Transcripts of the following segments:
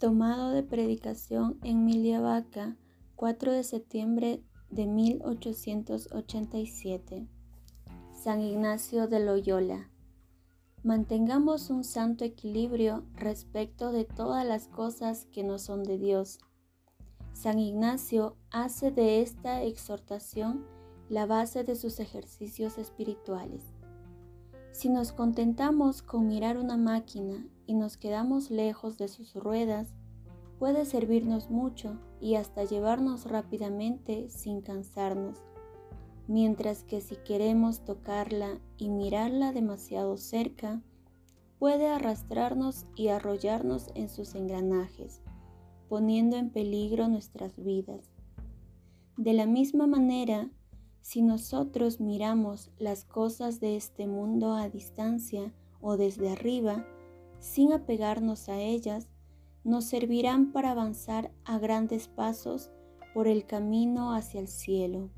Tomado de predicación en Miliavaca, 4 de septiembre de 1887. San Ignacio de Loyola. Mantengamos un santo equilibrio respecto de todas las cosas que no son de Dios. San Ignacio hace de esta exhortación la base de sus ejercicios espirituales. Si nos contentamos con mirar una máquina y nos quedamos lejos de sus ruedas, puede servirnos mucho y hasta llevarnos rápidamente sin cansarnos, mientras que si queremos tocarla y mirarla demasiado cerca, puede arrastrarnos y arrollarnos en sus engranajes, poniendo en peligro nuestras vidas. De la misma manera, si nosotros miramos las cosas de este mundo a distancia o desde arriba, sin apegarnos a ellas, nos servirán para avanzar a grandes pasos por el camino hacia el cielo.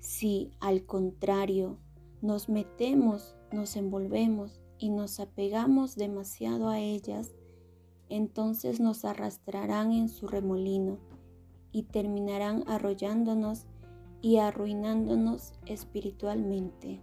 Si, al contrario, nos metemos, nos envolvemos y nos apegamos demasiado a ellas, entonces nos arrastrarán en su remolino y terminarán arrollándonos y arruinándonos espiritualmente.